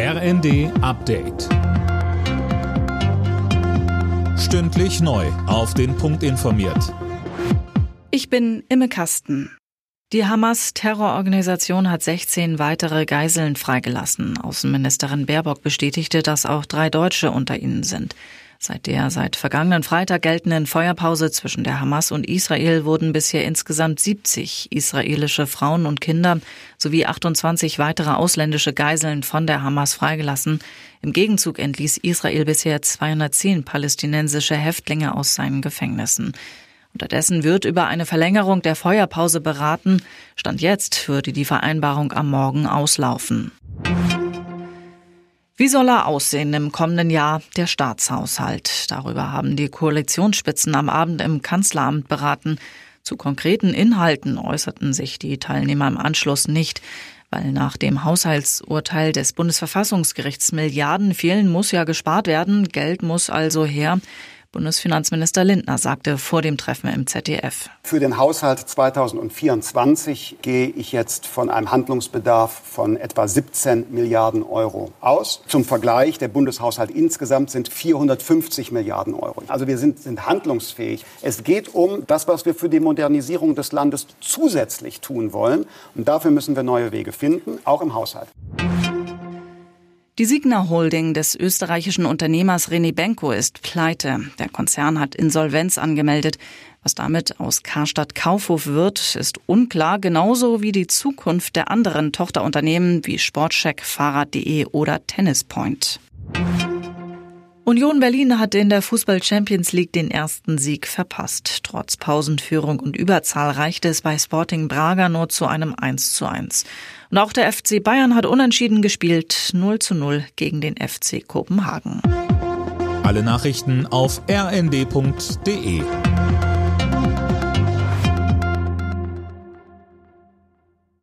RND Update. Stündlich neu. Auf den Punkt informiert. Ich bin Imme Kasten. Die Hamas-Terrororganisation hat 16 weitere Geiseln freigelassen. Außenministerin Baerbock bestätigte, dass auch drei Deutsche unter ihnen sind. Seit der seit vergangenen Freitag geltenden Feuerpause zwischen der Hamas und Israel wurden bisher insgesamt 70 israelische Frauen und Kinder sowie 28 weitere ausländische Geiseln von der Hamas freigelassen. Im Gegenzug entließ Israel bisher 210 palästinensische Häftlinge aus seinen Gefängnissen. Unterdessen wird über eine Verlängerung der Feuerpause beraten. Stand jetzt würde die Vereinbarung am Morgen auslaufen. Wie soll er aussehen im kommenden Jahr, der Staatshaushalt? Darüber haben die Koalitionsspitzen am Abend im Kanzleramt beraten. Zu konkreten Inhalten äußerten sich die Teilnehmer im Anschluss nicht. Weil nach dem Haushaltsurteil des Bundesverfassungsgerichts Milliarden fehlen, muss ja gespart werden. Geld muss also her. Bundesfinanzminister Lindner sagte vor dem Treffen im ZDF. Für den Haushalt 2024 gehe ich jetzt von einem Handlungsbedarf von etwa 17 Milliarden Euro aus. Zum Vergleich, der Bundeshaushalt insgesamt sind 450 Milliarden Euro. Also wir sind, sind handlungsfähig. Es geht um das, was wir für die Modernisierung des Landes zusätzlich tun wollen. Und dafür müssen wir neue Wege finden, auch im Haushalt. Die Signa Holding des österreichischen Unternehmers René Benko ist pleite. Der Konzern hat Insolvenz angemeldet. Was damit aus Karstadt Kaufhof wird, ist unklar, genauso wie die Zukunft der anderen Tochterunternehmen wie Sportcheck, Fahrrad.de oder Tennispoint. Union Berlin hat in der Fußball Champions League den ersten Sieg verpasst. Trotz Pausenführung und Überzahl reichte es bei Sporting Braga nur zu einem 1 zu 1. Und auch der FC Bayern hat unentschieden gespielt, 0 zu 0 gegen den FC Kopenhagen. Alle Nachrichten auf rnd.de